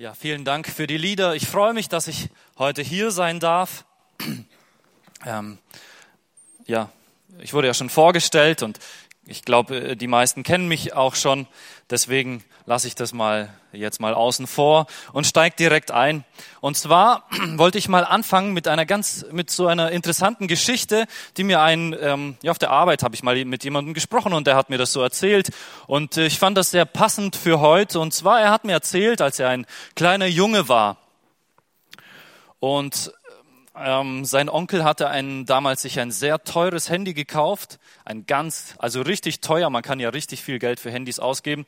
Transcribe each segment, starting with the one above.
Ja, vielen Dank für die Lieder. Ich freue mich, dass ich heute hier sein darf. Ähm, ja, ich wurde ja schon vorgestellt und ich glaube, äh, die meisten kennen mich auch schon. Deswegen lasse ich das mal jetzt mal außen vor und steige direkt ein. Und zwar wollte ich mal anfangen mit einer ganz, mit so einer interessanten Geschichte, die mir ein, ähm, ja auf der Arbeit habe ich mal mit jemandem gesprochen und der hat mir das so erzählt und äh, ich fand das sehr passend für heute. Und zwar, er hat mir erzählt, als er ein kleiner Junge war und ähm, sein Onkel hatte ein, damals sich ein sehr teures Handy gekauft, ein ganz, also richtig teuer, man kann ja richtig viel Geld für Handys ausgeben.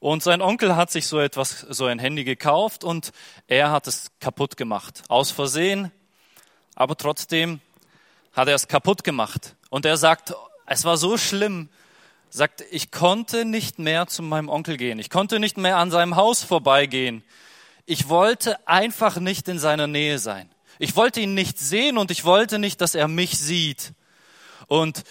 Und sein Onkel hat sich so etwas, so ein Handy gekauft und er hat es kaputt gemacht. Aus Versehen, aber trotzdem hat er es kaputt gemacht. Und er sagt, es war so schlimm, sagt, ich konnte nicht mehr zu meinem Onkel gehen. Ich konnte nicht mehr an seinem Haus vorbeigehen. Ich wollte einfach nicht in seiner Nähe sein. Ich wollte ihn nicht sehen und ich wollte nicht, dass er mich sieht. Und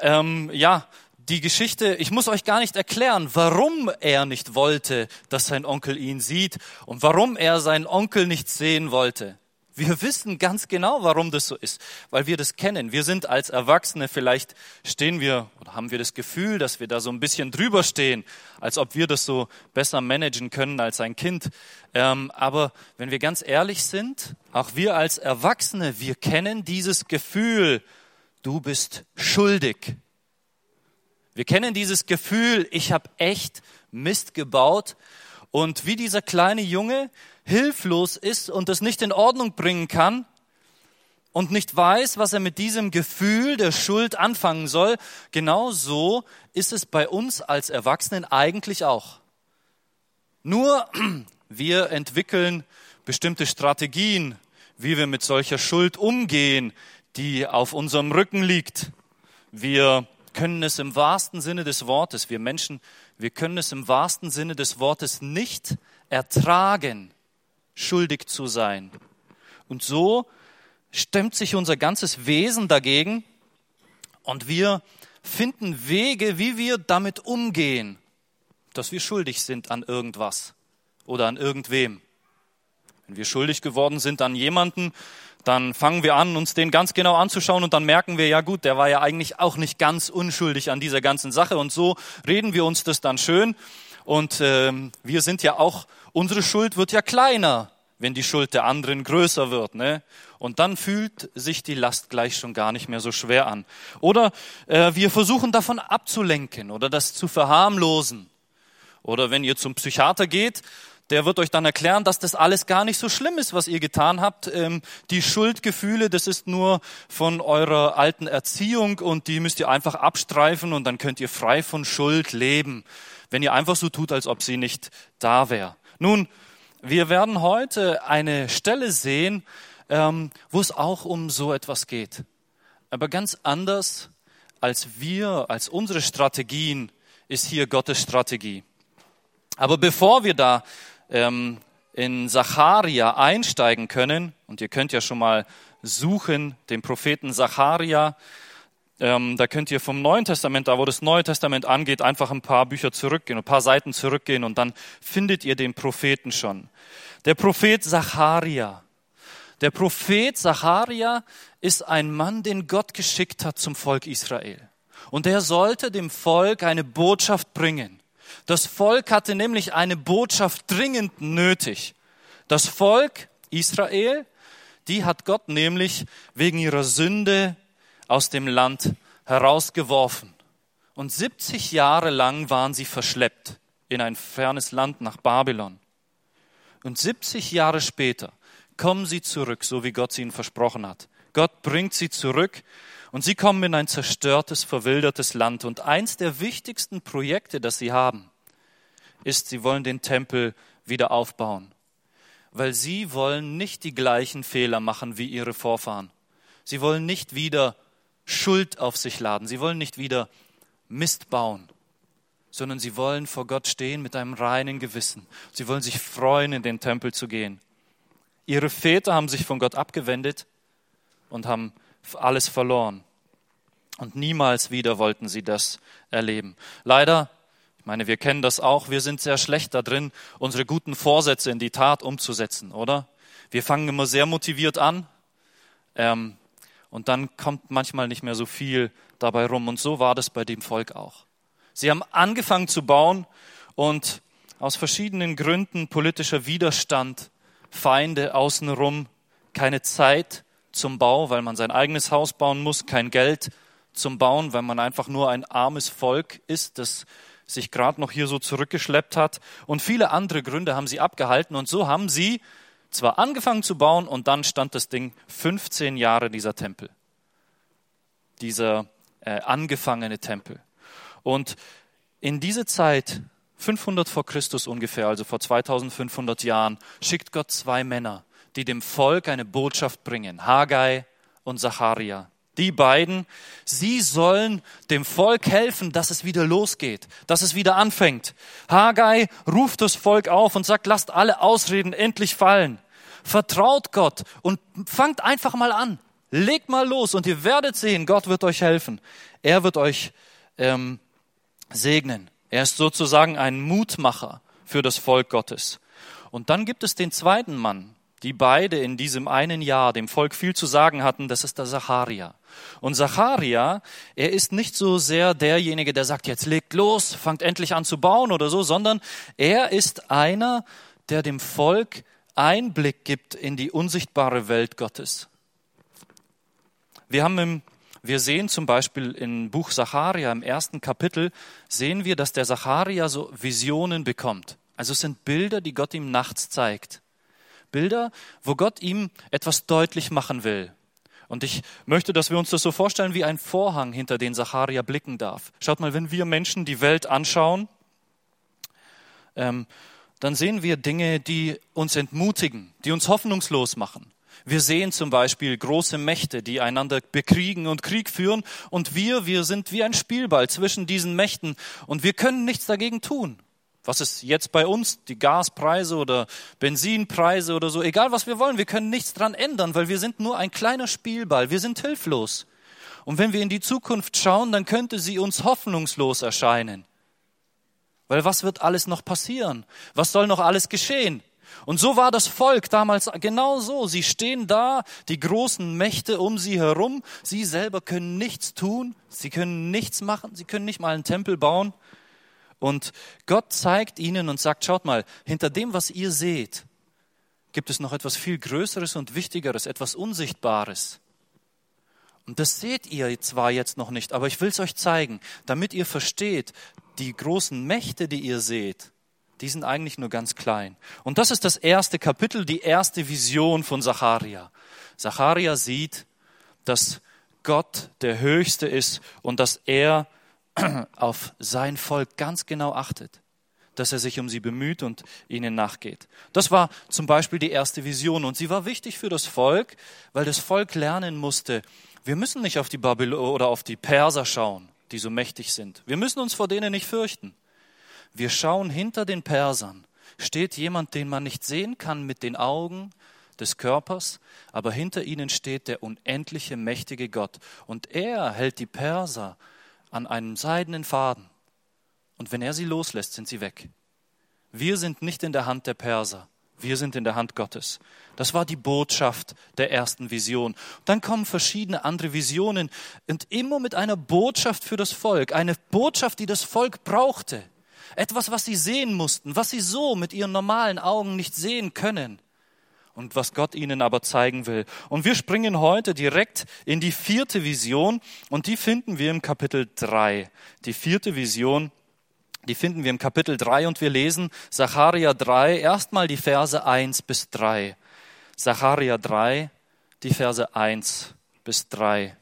ähm, ja, die Geschichte, ich muss euch gar nicht erklären, warum er nicht wollte, dass sein Onkel ihn sieht und warum er seinen Onkel nicht sehen wollte. Wir wissen ganz genau, warum das so ist, weil wir das kennen. Wir sind als Erwachsene, vielleicht stehen wir oder haben wir das Gefühl, dass wir da so ein bisschen drüber stehen, als ob wir das so besser managen können als ein Kind. Ähm, aber wenn wir ganz ehrlich sind, auch wir als Erwachsene, wir kennen dieses Gefühl, du bist schuldig. Wir kennen dieses Gefühl, ich habe echt Mist gebaut und wie dieser kleine Junge hilflos ist und es nicht in Ordnung bringen kann und nicht weiß, was er mit diesem Gefühl der Schuld anfangen soll, genau so ist es bei uns als Erwachsenen eigentlich auch. Nur wir entwickeln bestimmte Strategien, wie wir mit solcher Schuld umgehen, die auf unserem Rücken liegt. Wir können es im wahrsten Sinne des Wortes, wir Menschen, wir können es im wahrsten Sinne des Wortes nicht ertragen, schuldig zu sein. Und so stemmt sich unser ganzes Wesen dagegen und wir finden Wege, wie wir damit umgehen, dass wir schuldig sind an irgendwas oder an irgendwem. Wenn wir schuldig geworden sind an jemanden, dann fangen wir an, uns den ganz genau anzuschauen und dann merken wir, ja gut, der war ja eigentlich auch nicht ganz unschuldig an dieser ganzen Sache und so reden wir uns das dann schön und äh, wir sind ja auch, unsere Schuld wird ja kleiner, wenn die Schuld der anderen größer wird. Ne? Und dann fühlt sich die Last gleich schon gar nicht mehr so schwer an. Oder äh, wir versuchen davon abzulenken oder das zu verharmlosen. Oder wenn ihr zum Psychiater geht, der wird euch dann erklären, dass das alles gar nicht so schlimm ist, was ihr getan habt. Ähm, die Schuldgefühle, das ist nur von eurer alten Erziehung und die müsst ihr einfach abstreifen und dann könnt ihr frei von Schuld leben, wenn ihr einfach so tut, als ob sie nicht da wäre. Nun, wir werden heute eine Stelle sehen, ähm, wo es auch um so etwas geht. Aber ganz anders als wir, als unsere Strategien, ist hier Gottes Strategie. Aber bevor wir da ähm, in Zacharia einsteigen können, und ihr könnt ja schon mal suchen, den Propheten Zacharia, ähm, da könnt ihr vom Neuen Testament, da wo das Neue Testament angeht, einfach ein paar Bücher zurückgehen, ein paar Seiten zurückgehen und dann findet ihr den Propheten schon. Der Prophet Zacharia. Der Prophet Zacharia ist ein Mann, den Gott geschickt hat zum Volk Israel. Und er sollte dem Volk eine Botschaft bringen. Das Volk hatte nämlich eine Botschaft dringend nötig. Das Volk Israel, die hat Gott nämlich wegen ihrer Sünde aus dem Land herausgeworfen. Und 70 Jahre lang waren sie verschleppt in ein fernes Land nach Babylon. Und 70 Jahre später kommen sie zurück, so wie Gott sie ihnen versprochen hat. Gott bringt sie zurück und sie kommen in ein zerstörtes, verwildertes Land. Und eins der wichtigsten Projekte, das sie haben, ist, sie wollen den Tempel wieder aufbauen, weil sie wollen nicht die gleichen Fehler machen wie ihre Vorfahren. Sie wollen nicht wieder Schuld auf sich laden, sie wollen nicht wieder Mist bauen, sondern sie wollen vor Gott stehen mit einem reinen Gewissen. Sie wollen sich freuen, in den Tempel zu gehen. Ihre Väter haben sich von Gott abgewendet und haben alles verloren. Und niemals wieder wollten sie das erleben. Leider Ich meine, wir kennen das auch. Wir sind sehr schlecht da drin, unsere guten Vorsätze in die Tat umzusetzen, oder? Wir fangen immer sehr motiviert an ähm, und dann kommt manchmal nicht mehr so viel dabei rum. Und so war das bei dem Volk auch. Sie haben angefangen zu bauen und aus verschiedenen Gründen politischer Widerstand, Feinde außenrum, keine Zeit zum Bau, weil man sein eigenes Haus bauen muss, kein Geld zum Bauen, weil man einfach nur ein armes Volk ist, das sich gerade noch hier so zurückgeschleppt hat. Und viele andere Gründe haben sie abgehalten. Und so haben sie zwar angefangen zu bauen und dann stand das Ding 15 Jahre dieser Tempel. Dieser äh, angefangene Tempel. Und in diese Zeit, 500 vor Christus ungefähr, also vor 2500 Jahren, schickt Gott zwei Männer, die dem Volk eine Botschaft bringen, Haggai und Zacharia. Die beiden, sie sollen dem Volk helfen, dass es wieder losgeht, dass es wieder anfängt. Haggai ruft das Volk auf und sagt, lasst alle Ausreden endlich fallen. Vertraut Gott und fangt einfach mal an. Legt mal los und ihr werdet sehen, Gott wird euch helfen. Er wird euch ähm, segnen. Er ist sozusagen ein Mutmacher für das Volk Gottes. Und dann gibt es den zweiten Mann, die beide in diesem einen Jahr dem Volk viel zu sagen hatten, das ist der Zacharia. Und Zacharia, er ist nicht so sehr derjenige, der sagt, jetzt legt los, fangt endlich an zu bauen oder so, sondern er ist einer, der dem Volk Einblick gibt in die unsichtbare Welt Gottes. Wir haben im wir sehen zum Beispiel im Buch Zacharia im ersten Kapitel, sehen wir, dass der Zacharia so Visionen bekommt. Also es sind Bilder, die Gott ihm nachts zeigt. Bilder, wo Gott ihm etwas deutlich machen will. Und ich möchte, dass wir uns das so vorstellen wie ein Vorhang, hinter den Zacharia blicken darf. Schaut mal, wenn wir Menschen die Welt anschauen, ähm, dann sehen wir Dinge, die uns entmutigen, die uns hoffnungslos machen. Wir sehen zum Beispiel große Mächte, die einander bekriegen und Krieg führen, und wir, wir sind wie ein Spielball zwischen diesen Mächten, und wir können nichts dagegen tun. Was ist jetzt bei uns, die Gaspreise oder Benzinpreise oder so, egal was wir wollen, wir können nichts dran ändern, weil wir sind nur ein kleiner Spielball, wir sind hilflos. Und wenn wir in die Zukunft schauen, dann könnte sie uns hoffnungslos erscheinen. Weil was wird alles noch passieren? Was soll noch alles geschehen? Und so war das Volk damals genau so. Sie stehen da, die großen Mächte um sie herum. Sie selber können nichts tun. Sie können nichts machen. Sie können nicht mal einen Tempel bauen. Und Gott zeigt ihnen und sagt, schaut mal, hinter dem, was ihr seht, gibt es noch etwas viel Größeres und Wichtigeres, etwas Unsichtbares. Und das seht ihr zwar jetzt noch nicht, aber ich will es euch zeigen, damit ihr versteht, die großen Mächte, die ihr seht, die sind eigentlich nur ganz klein. Und das ist das erste Kapitel, die erste Vision von Zacharia. Zacharia sieht, dass Gott der Höchste ist und dass er auf sein Volk ganz genau achtet, dass er sich um sie bemüht und ihnen nachgeht. Das war zum Beispiel die erste Vision und sie war wichtig für das Volk, weil das Volk lernen musste, wir müssen nicht auf die Babylon oder auf die Perser schauen, die so mächtig sind. Wir müssen uns vor denen nicht fürchten. Wir schauen hinter den Persern, steht jemand, den man nicht sehen kann mit den Augen, des Körpers, aber hinter ihnen steht der unendliche, mächtige Gott. Und er hält die Perser an einem seidenen Faden. Und wenn er sie loslässt, sind sie weg. Wir sind nicht in der Hand der Perser. Wir sind in der Hand Gottes. Das war die Botschaft der ersten Vision. Dann kommen verschiedene andere Visionen und immer mit einer Botschaft für das Volk. Eine Botschaft, die das Volk brauchte. Etwas, was sie sehen mussten, was sie so mit ihren normalen Augen nicht sehen können und was Gott ihnen aber zeigen will. Und wir springen heute direkt in die vierte Vision und die finden wir im Kapitel drei. Die vierte Vision, die finden wir im Kapitel drei und wir lesen Zacharia drei erstmal die Verse eins bis drei. Zacharia drei die Verse eins bis drei.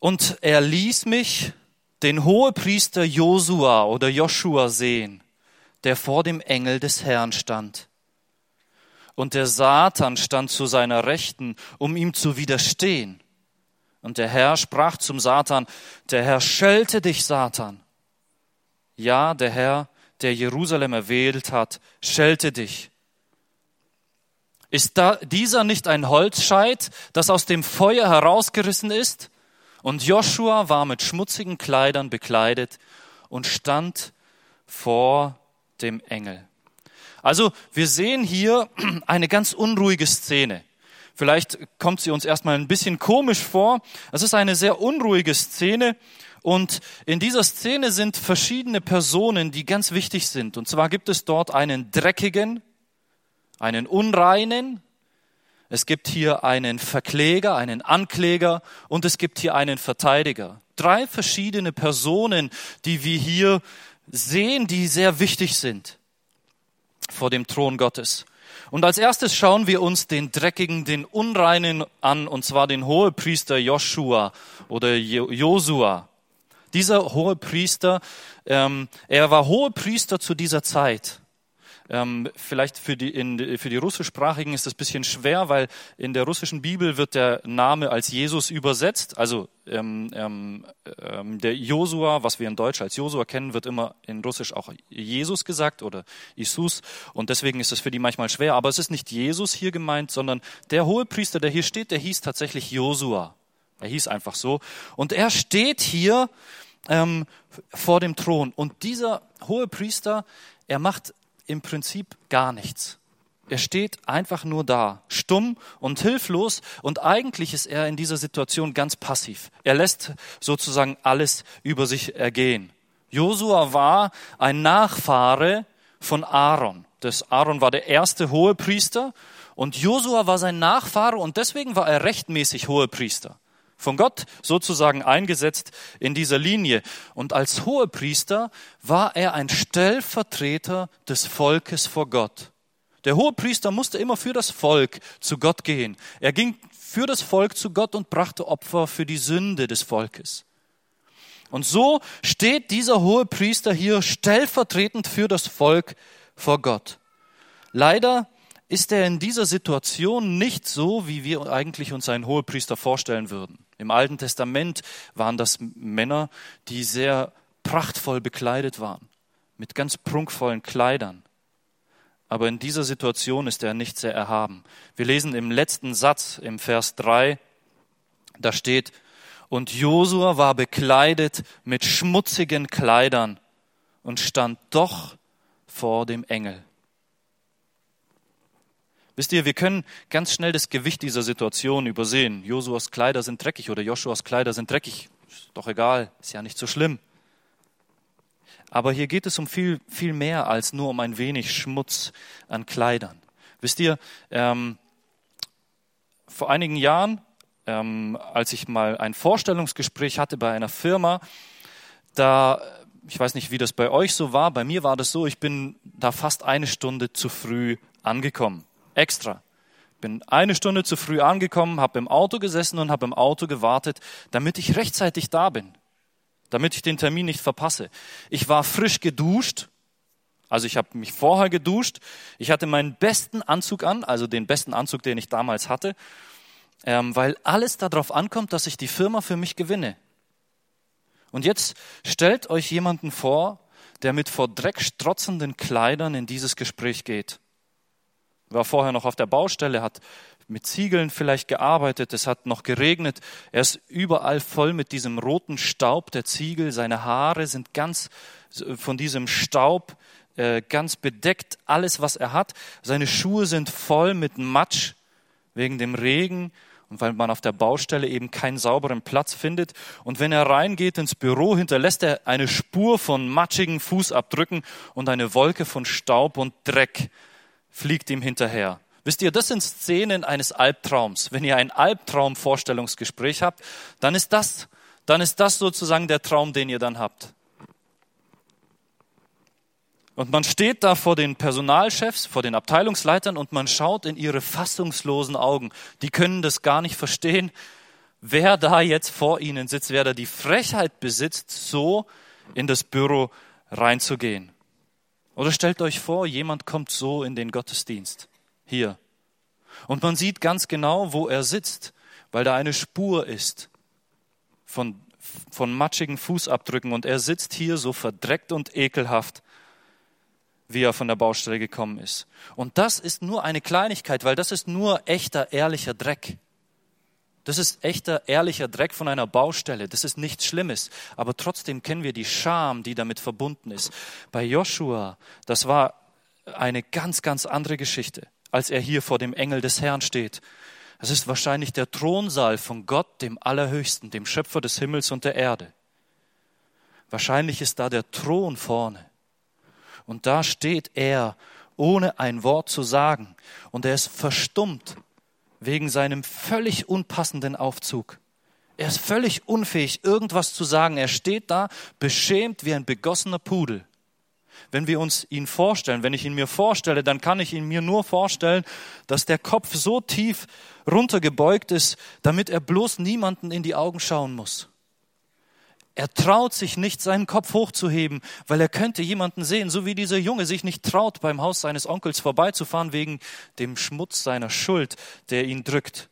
Und er ließ mich den Hohepriester Josua oder Joshua sehen, der vor dem Engel des Herrn stand. Und der Satan stand zu seiner Rechten, um ihm zu widerstehen. Und der Herr sprach zum Satan, der Herr schelte dich, Satan. Ja, der Herr, der Jerusalem erwählt hat, schelte dich. Ist da dieser nicht ein Holzscheit, das aus dem Feuer herausgerissen ist? Und Joshua war mit schmutzigen Kleidern bekleidet und stand vor dem Engel. Also wir sehen hier eine ganz unruhige Szene. Vielleicht kommt sie uns erstmal ein bisschen komisch vor. Es ist eine sehr unruhige Szene und in dieser Szene sind verschiedene Personen, die ganz wichtig sind. Und zwar gibt es dort einen dreckigen, einen unreinen, es gibt hier einen Verkläger, einen Ankläger und es gibt hier einen Verteidiger. Drei verschiedene Personen, die wir hier sehen, die sehr wichtig sind vor dem Thron Gottes. Und als erstes schauen wir uns den dreckigen, den unreinen an, und zwar den Hohepriester Joshua oder Josua. Dieser Hohepriester, ähm, er war Hohepriester zu dieser Zeit. Ähm, vielleicht für die, in, für die russischsprachigen ist das bisschen schwer, weil in der russischen Bibel wird der Name als Jesus übersetzt. Also ähm, ähm, ähm, der Josua, was wir in Deutsch als Josua kennen, wird immer in Russisch auch Jesus gesagt oder Jesus. Und deswegen ist es für die manchmal schwer. Aber es ist nicht Jesus hier gemeint, sondern der Hohepriester, der hier steht, der hieß tatsächlich Josua. Er hieß einfach so. Und er steht hier ähm, vor dem Thron. Und dieser Hohepriester, er macht im Prinzip gar nichts. Er steht einfach nur da, stumm und hilflos und eigentlich ist er in dieser Situation ganz passiv. Er lässt sozusagen alles über sich ergehen. Josua war ein Nachfahre von Aaron. Das Aaron war der erste Hohepriester und Josua war sein Nachfahre und deswegen war er rechtmäßig Hohepriester von Gott sozusagen eingesetzt in dieser Linie. Und als Hohepriester war er ein Stellvertreter des Volkes vor Gott. Der Hohepriester musste immer für das Volk zu Gott gehen. Er ging für das Volk zu Gott und brachte Opfer für die Sünde des Volkes. Und so steht dieser Hohepriester hier stellvertretend für das Volk vor Gott. Leider ist er in dieser Situation nicht so, wie wir eigentlich uns einen Hohepriester vorstellen würden. Im Alten Testament waren das Männer, die sehr prachtvoll bekleidet waren, mit ganz prunkvollen Kleidern. Aber in dieser Situation ist er nicht sehr erhaben. Wir lesen im letzten Satz im Vers 3, da steht, und Josua war bekleidet mit schmutzigen Kleidern und stand doch vor dem Engel. Wisst ihr, wir können ganz schnell das Gewicht dieser Situation übersehen. Josuas Kleider sind dreckig oder Joshuas Kleider sind dreckig. Ist doch egal, ist ja nicht so schlimm. Aber hier geht es um viel, viel mehr als nur um ein wenig Schmutz an Kleidern. Wisst ihr, ähm, vor einigen Jahren, ähm, als ich mal ein Vorstellungsgespräch hatte bei einer Firma, da, ich weiß nicht, wie das bei euch so war, bei mir war das so, ich bin da fast eine Stunde zu früh angekommen extra. Bin eine Stunde zu früh angekommen, habe im Auto gesessen und habe im Auto gewartet, damit ich rechtzeitig da bin, damit ich den Termin nicht verpasse. Ich war frisch geduscht, also ich habe mich vorher geduscht. Ich hatte meinen besten Anzug an, also den besten Anzug, den ich damals hatte, ähm, weil alles darauf ankommt, dass ich die Firma für mich gewinne. Und jetzt stellt euch jemanden vor, der mit vor Dreck strotzenden Kleidern in dieses Gespräch geht war vorher noch auf der Baustelle, hat mit Ziegeln vielleicht gearbeitet, es hat noch geregnet, er ist überall voll mit diesem roten Staub der Ziegel, seine Haare sind ganz von diesem Staub äh, ganz bedeckt, alles was er hat, seine Schuhe sind voll mit Matsch wegen dem Regen und weil man auf der Baustelle eben keinen sauberen Platz findet. Und wenn er reingeht ins Büro, hinterlässt er eine Spur von matschigen Fußabdrücken und eine Wolke von Staub und Dreck fliegt ihm hinterher. Wisst ihr, das sind Szenen eines Albtraums. Wenn ihr ein Albtraum-Vorstellungsgespräch habt, dann ist das, dann ist das sozusagen der Traum, den ihr dann habt. Und man steht da vor den Personalchefs, vor den Abteilungsleitern und man schaut in ihre fassungslosen Augen. Die können das gar nicht verstehen, wer da jetzt vor ihnen sitzt, wer da die Frechheit besitzt, so in das Büro reinzugehen. Oder stellt euch vor, jemand kommt so in den Gottesdienst. Hier. Und man sieht ganz genau, wo er sitzt, weil da eine Spur ist von, von matschigen Fußabdrücken. Und er sitzt hier so verdreckt und ekelhaft, wie er von der Baustelle gekommen ist. Und das ist nur eine Kleinigkeit, weil das ist nur echter, ehrlicher Dreck. Das ist echter, ehrlicher Dreck von einer Baustelle. Das ist nichts Schlimmes. Aber trotzdem kennen wir die Scham, die damit verbunden ist. Bei Joshua, das war eine ganz, ganz andere Geschichte, als er hier vor dem Engel des Herrn steht. Es ist wahrscheinlich der Thronsaal von Gott, dem Allerhöchsten, dem Schöpfer des Himmels und der Erde. Wahrscheinlich ist da der Thron vorne. Und da steht er, ohne ein Wort zu sagen. Und er ist verstummt wegen seinem völlig unpassenden Aufzug. Er ist völlig unfähig, irgendwas zu sagen. Er steht da, beschämt wie ein begossener Pudel. Wenn wir uns ihn vorstellen, wenn ich ihn mir vorstelle, dann kann ich ihn mir nur vorstellen, dass der Kopf so tief runtergebeugt ist, damit er bloß niemanden in die Augen schauen muss. Er traut sich nicht, seinen Kopf hochzuheben, weil er könnte jemanden sehen, so wie dieser Junge sich nicht traut, beim Haus seines Onkels vorbeizufahren wegen dem Schmutz seiner Schuld, der ihn drückt.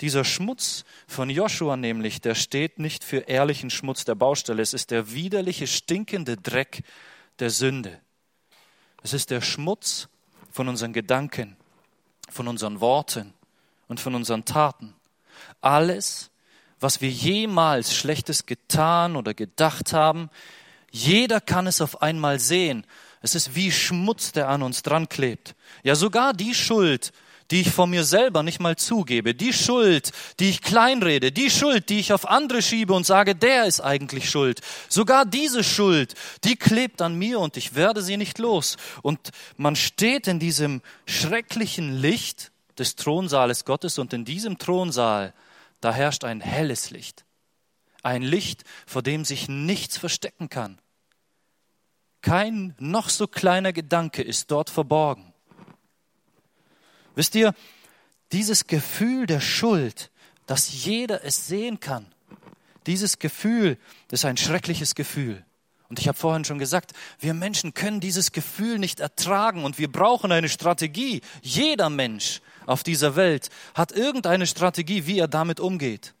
Dieser Schmutz von Joshua nämlich, der steht nicht für ehrlichen Schmutz der Baustelle, es ist der widerliche, stinkende Dreck der Sünde. Es ist der Schmutz von unseren Gedanken, von unseren Worten und von unseren Taten. Alles, was wir jemals Schlechtes getan oder gedacht haben. Jeder kann es auf einmal sehen. Es ist wie Schmutz, der an uns dran klebt. Ja, sogar die Schuld, die ich vor mir selber nicht mal zugebe, die Schuld, die ich kleinrede, die Schuld, die ich auf andere schiebe und sage, der ist eigentlich schuld. Sogar diese Schuld, die klebt an mir und ich werde sie nicht los. Und man steht in diesem schrecklichen Licht des Thronsaales Gottes und in diesem Thronsaal da herrscht ein helles Licht. Ein Licht, vor dem sich nichts verstecken kann. Kein noch so kleiner Gedanke ist dort verborgen. Wisst ihr, dieses Gefühl der Schuld, dass jeder es sehen kann, dieses Gefühl, das ist ein schreckliches Gefühl. Und ich habe vorhin schon gesagt, wir Menschen können dieses Gefühl nicht ertragen und wir brauchen eine Strategie. Jeder Mensch auf dieser Welt hat irgendeine Strategie, wie er damit umgeht.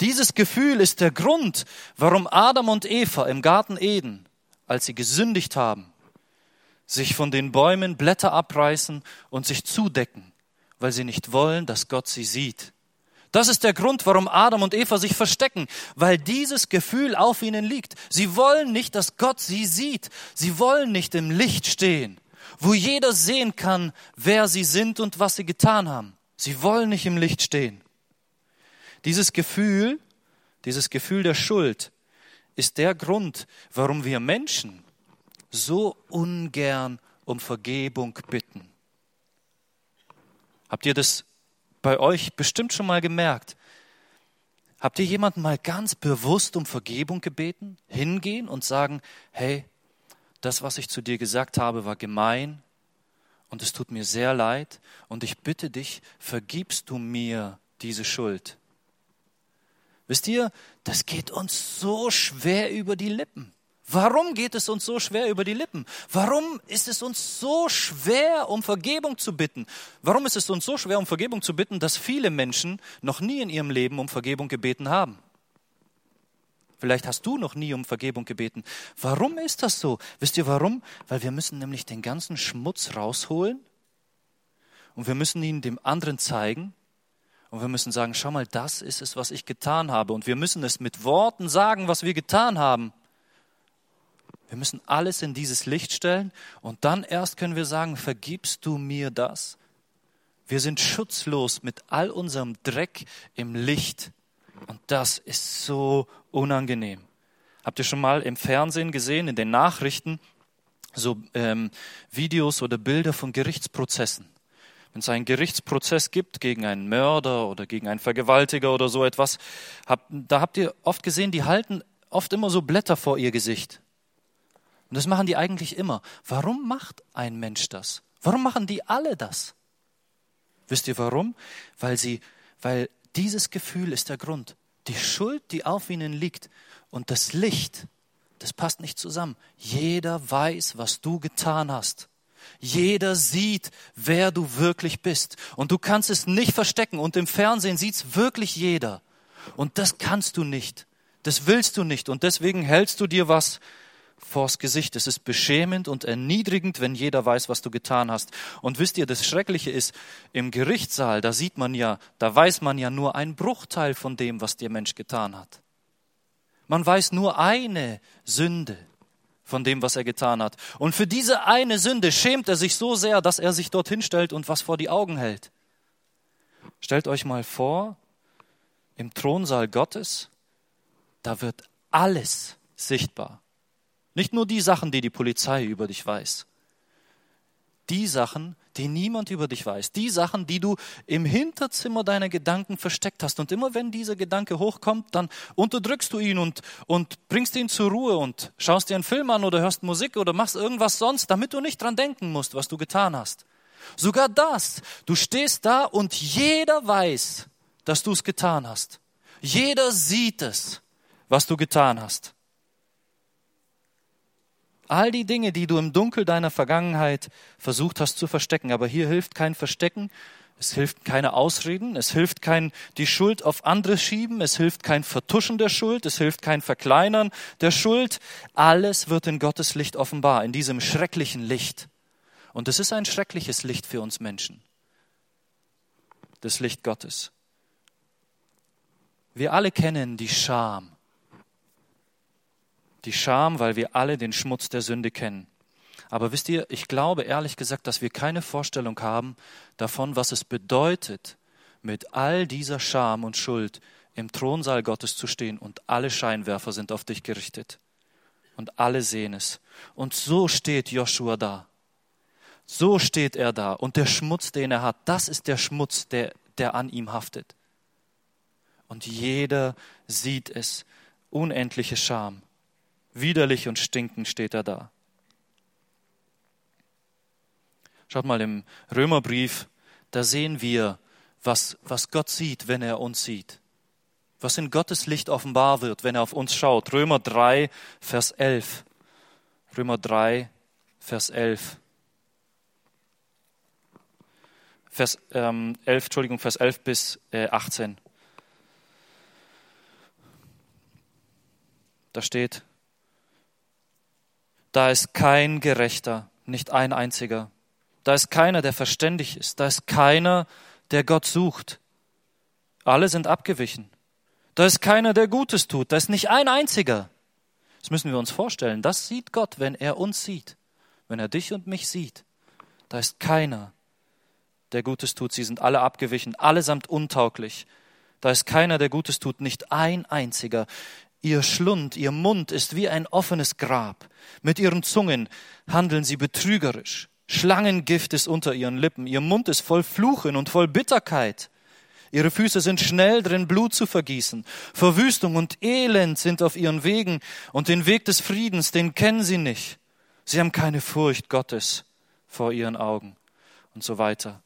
Dieses Gefühl ist der Grund, warum Adam und Eva im Garten Eden, als sie gesündigt haben, sich von den Bäumen Blätter abreißen und sich zudecken, weil sie nicht wollen, dass Gott sie sieht. Das ist der Grund, warum Adam und Eva sich verstecken, weil dieses Gefühl auf ihnen liegt. Sie wollen nicht, dass Gott sie sieht. Sie wollen nicht im Licht stehen, wo jeder sehen kann, wer sie sind und was sie getan haben. Sie wollen nicht im Licht stehen. Dieses Gefühl, dieses Gefühl der Schuld ist der Grund, warum wir Menschen so ungern um Vergebung bitten. Habt ihr das bei euch bestimmt schon mal gemerkt. Habt ihr jemanden mal ganz bewusst um Vergebung gebeten? Hingehen und sagen, hey, das, was ich zu dir gesagt habe, war gemein und es tut mir sehr leid und ich bitte dich, vergibst du mir diese Schuld? Wisst ihr, das geht uns so schwer über die Lippen. Warum geht es uns so schwer über die Lippen? Warum ist es uns so schwer, um Vergebung zu bitten? Warum ist es uns so schwer, um Vergebung zu bitten, dass viele Menschen noch nie in ihrem Leben um Vergebung gebeten haben? Vielleicht hast du noch nie um Vergebung gebeten. Warum ist das so? Wisst ihr warum? Weil wir müssen nämlich den ganzen Schmutz rausholen und wir müssen ihn dem anderen zeigen und wir müssen sagen, schau mal, das ist es, was ich getan habe. Und wir müssen es mit Worten sagen, was wir getan haben. Wir müssen alles in dieses Licht stellen und dann erst können wir sagen, vergibst du mir das? Wir sind schutzlos mit all unserem Dreck im Licht und das ist so unangenehm. Habt ihr schon mal im Fernsehen gesehen, in den Nachrichten, so ähm, Videos oder Bilder von Gerichtsprozessen? Wenn es einen Gerichtsprozess gibt gegen einen Mörder oder gegen einen Vergewaltiger oder so etwas, hab, da habt ihr oft gesehen, die halten oft immer so Blätter vor ihr Gesicht. Und das machen die eigentlich immer. Warum macht ein Mensch das? Warum machen die alle das? Wisst ihr warum? Weil sie, weil dieses Gefühl ist der Grund. Die Schuld, die auf ihnen liegt und das Licht, das passt nicht zusammen. Jeder weiß, was du getan hast. Jeder sieht, wer du wirklich bist. Und du kannst es nicht verstecken. Und im Fernsehen sieht's wirklich jeder. Und das kannst du nicht. Das willst du nicht. Und deswegen hältst du dir was vors Gesicht. Es ist beschämend und erniedrigend, wenn jeder weiß, was du getan hast. Und wisst ihr, das Schreckliche ist, im Gerichtssaal, da sieht man ja, da weiß man ja nur einen Bruchteil von dem, was der Mensch getan hat. Man weiß nur eine Sünde von dem, was er getan hat. Und für diese eine Sünde schämt er sich so sehr, dass er sich dorthin stellt und was vor die Augen hält. Stellt euch mal vor, im Thronsaal Gottes, da wird alles sichtbar. Nicht nur die Sachen, die die Polizei über dich weiß. Die Sachen, die niemand über dich weiß. Die Sachen, die du im Hinterzimmer deiner Gedanken versteckt hast. Und immer wenn dieser Gedanke hochkommt, dann unterdrückst du ihn und, und bringst ihn zur Ruhe und schaust dir einen Film an oder hörst Musik oder machst irgendwas sonst, damit du nicht dran denken musst, was du getan hast. Sogar das. Du stehst da und jeder weiß, dass du es getan hast. Jeder sieht es, was du getan hast. All die Dinge, die du im Dunkel deiner Vergangenheit versucht hast zu verstecken. Aber hier hilft kein Verstecken, es hilft keine Ausreden, es hilft kein die Schuld auf andere schieben, es hilft kein Vertuschen der Schuld, es hilft kein Verkleinern der Schuld. Alles wird in Gottes Licht offenbar, in diesem schrecklichen Licht. Und es ist ein schreckliches Licht für uns Menschen. Das Licht Gottes. Wir alle kennen die Scham die Scham, weil wir alle den Schmutz der Sünde kennen. Aber wisst ihr, ich glaube ehrlich gesagt, dass wir keine Vorstellung haben davon, was es bedeutet, mit all dieser Scham und Schuld im Thronsaal Gottes zu stehen und alle Scheinwerfer sind auf dich gerichtet und alle sehen es. Und so steht Joshua da. So steht er da und der Schmutz, den er hat, das ist der Schmutz, der, der an ihm haftet. Und jeder sieht es, unendliche Scham. Widerlich und stinkend steht er da. Schaut mal im Römerbrief, da sehen wir, was, was Gott sieht, wenn er uns sieht. Was in Gottes Licht offenbar wird, wenn er auf uns schaut. Römer 3, Vers 11. Römer 3, Vers 11. Vers ähm, 11, Entschuldigung, Vers 11 bis äh, 18. Da steht, da ist kein Gerechter, nicht ein einziger. Da ist keiner, der verständig ist. Da ist keiner, der Gott sucht. Alle sind abgewichen. Da ist keiner, der Gutes tut. Da ist nicht ein einziger. Das müssen wir uns vorstellen. Das sieht Gott, wenn er uns sieht. Wenn er dich und mich sieht. Da ist keiner, der Gutes tut. Sie sind alle abgewichen, allesamt untauglich. Da ist keiner, der Gutes tut, nicht ein einziger. Ihr Schlund, ihr Mund ist wie ein offenes Grab. Mit ihren Zungen handeln sie betrügerisch. Schlangengift ist unter ihren Lippen. Ihr Mund ist voll Fluchen und voll Bitterkeit. Ihre Füße sind schnell drin, Blut zu vergießen. Verwüstung und Elend sind auf ihren Wegen und den Weg des Friedens, den kennen sie nicht. Sie haben keine Furcht Gottes vor ihren Augen und so weiter.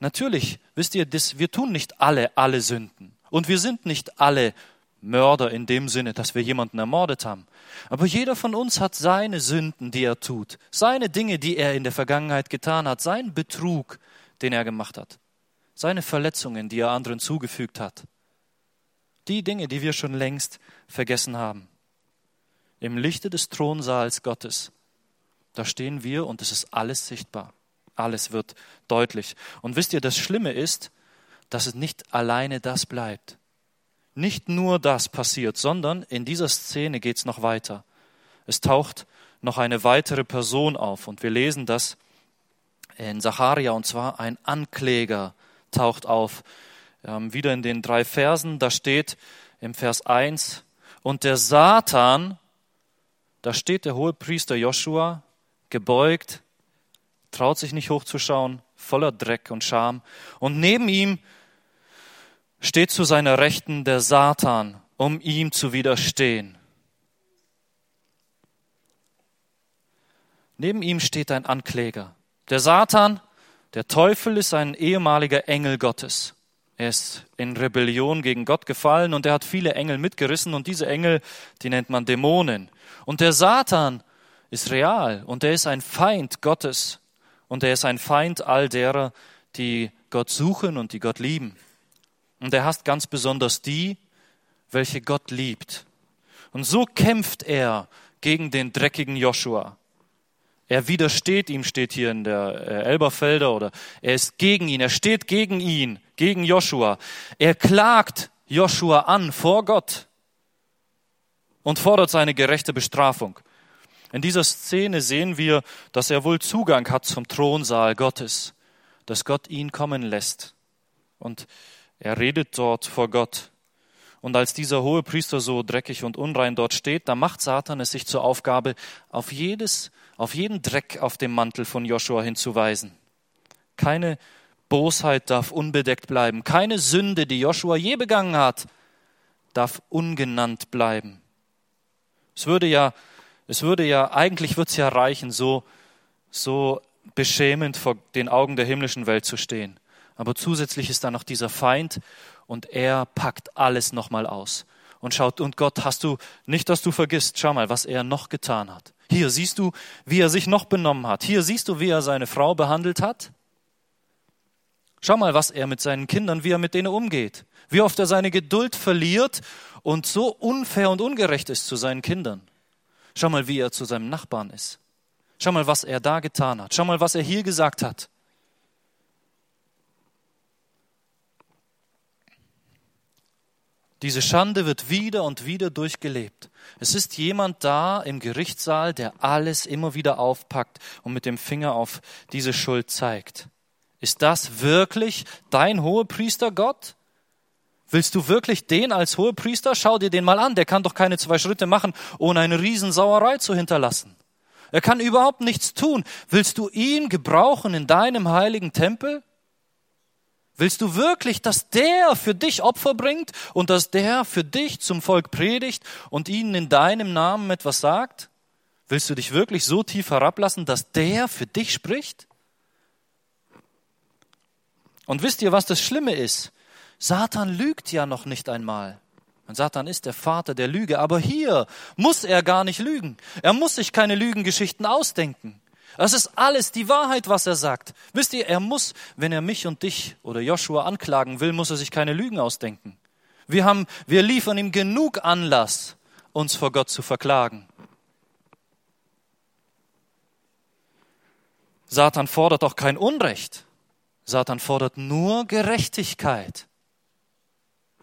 Natürlich, wisst ihr, das, wir tun nicht alle alle Sünden und wir sind nicht alle Mörder in dem Sinne, dass wir jemanden ermordet haben. Aber jeder von uns hat seine Sünden, die er tut, seine Dinge, die er in der Vergangenheit getan hat, seinen Betrug, den er gemacht hat, seine Verletzungen, die er anderen zugefügt hat. Die Dinge, die wir schon längst vergessen haben. Im Lichte des Thronsaals Gottes, da stehen wir und es ist alles sichtbar. Alles wird deutlich. Und wisst ihr, das Schlimme ist, dass es nicht alleine das bleibt nicht nur das passiert, sondern in dieser Szene geht es noch weiter. Es taucht noch eine weitere Person auf und wir lesen das in Zacharia und zwar ein Ankläger taucht auf. Ähm, wieder in den drei Versen, da steht im Vers 1, und der Satan, da steht der hohe Priester Joshua, gebeugt, traut sich nicht hochzuschauen, voller Dreck und Scham, und neben ihm steht zu seiner Rechten der Satan, um ihm zu widerstehen. Neben ihm steht ein Ankläger. Der Satan, der Teufel ist ein ehemaliger Engel Gottes. Er ist in Rebellion gegen Gott gefallen und er hat viele Engel mitgerissen und diese Engel, die nennt man Dämonen. Und der Satan ist real und er ist ein Feind Gottes und er ist ein Feind all derer, die Gott suchen und die Gott lieben. Und er hasst ganz besonders die, welche Gott liebt. Und so kämpft er gegen den dreckigen Joshua. Er widersteht ihm, steht hier in der äh, Elberfelder, oder er ist gegen ihn, er steht gegen ihn, gegen Joshua. Er klagt Joshua an vor Gott und fordert seine gerechte Bestrafung. In dieser Szene sehen wir, dass er wohl Zugang hat zum Thronsaal Gottes, dass Gott ihn kommen lässt. Und er redet dort vor Gott. Und als dieser hohe Priester so dreckig und unrein dort steht, da macht Satan es sich zur Aufgabe, auf jedes, auf jeden Dreck auf dem Mantel von Joshua hinzuweisen. Keine Bosheit darf unbedeckt bleiben. Keine Sünde, die Joshua je begangen hat, darf ungenannt bleiben. Es würde ja, es würde ja, eigentlich wird es ja reichen, so, so beschämend vor den Augen der himmlischen Welt zu stehen. Aber zusätzlich ist da noch dieser Feind und er packt alles nochmal aus und schaut, und Gott, hast du, nicht, dass du vergisst, schau mal, was er noch getan hat. Hier siehst du, wie er sich noch benommen hat. Hier siehst du, wie er seine Frau behandelt hat. Schau mal, was er mit seinen Kindern, wie er mit denen umgeht. Wie oft er seine Geduld verliert und so unfair und ungerecht ist zu seinen Kindern. Schau mal, wie er zu seinem Nachbarn ist. Schau mal, was er da getan hat. Schau mal, was er hier gesagt hat. Diese Schande wird wieder und wieder durchgelebt. Es ist jemand da im Gerichtssaal, der alles immer wieder aufpackt und mit dem Finger auf diese Schuld zeigt. Ist das wirklich dein Hohepriester Gott? Willst du wirklich den als Hohepriester? Schau dir den mal an. Der kann doch keine zwei Schritte machen, ohne eine Riesensauerei zu hinterlassen. Er kann überhaupt nichts tun. Willst du ihn gebrauchen in deinem heiligen Tempel? Willst du wirklich, dass der für dich Opfer bringt und dass der für dich zum Volk predigt und ihnen in deinem Namen etwas sagt? Willst du dich wirklich so tief herablassen, dass der für dich spricht? Und wisst ihr, was das Schlimme ist? Satan lügt ja noch nicht einmal. Und Satan ist der Vater der Lüge, aber hier muss er gar nicht lügen. Er muss sich keine Lügengeschichten ausdenken. Das ist alles die Wahrheit, was er sagt. Wisst ihr, er muss, wenn er mich und dich oder Joshua anklagen will, muss er sich keine Lügen ausdenken. Wir haben, wir liefern ihm genug Anlass, uns vor Gott zu verklagen. Satan fordert auch kein Unrecht. Satan fordert nur Gerechtigkeit.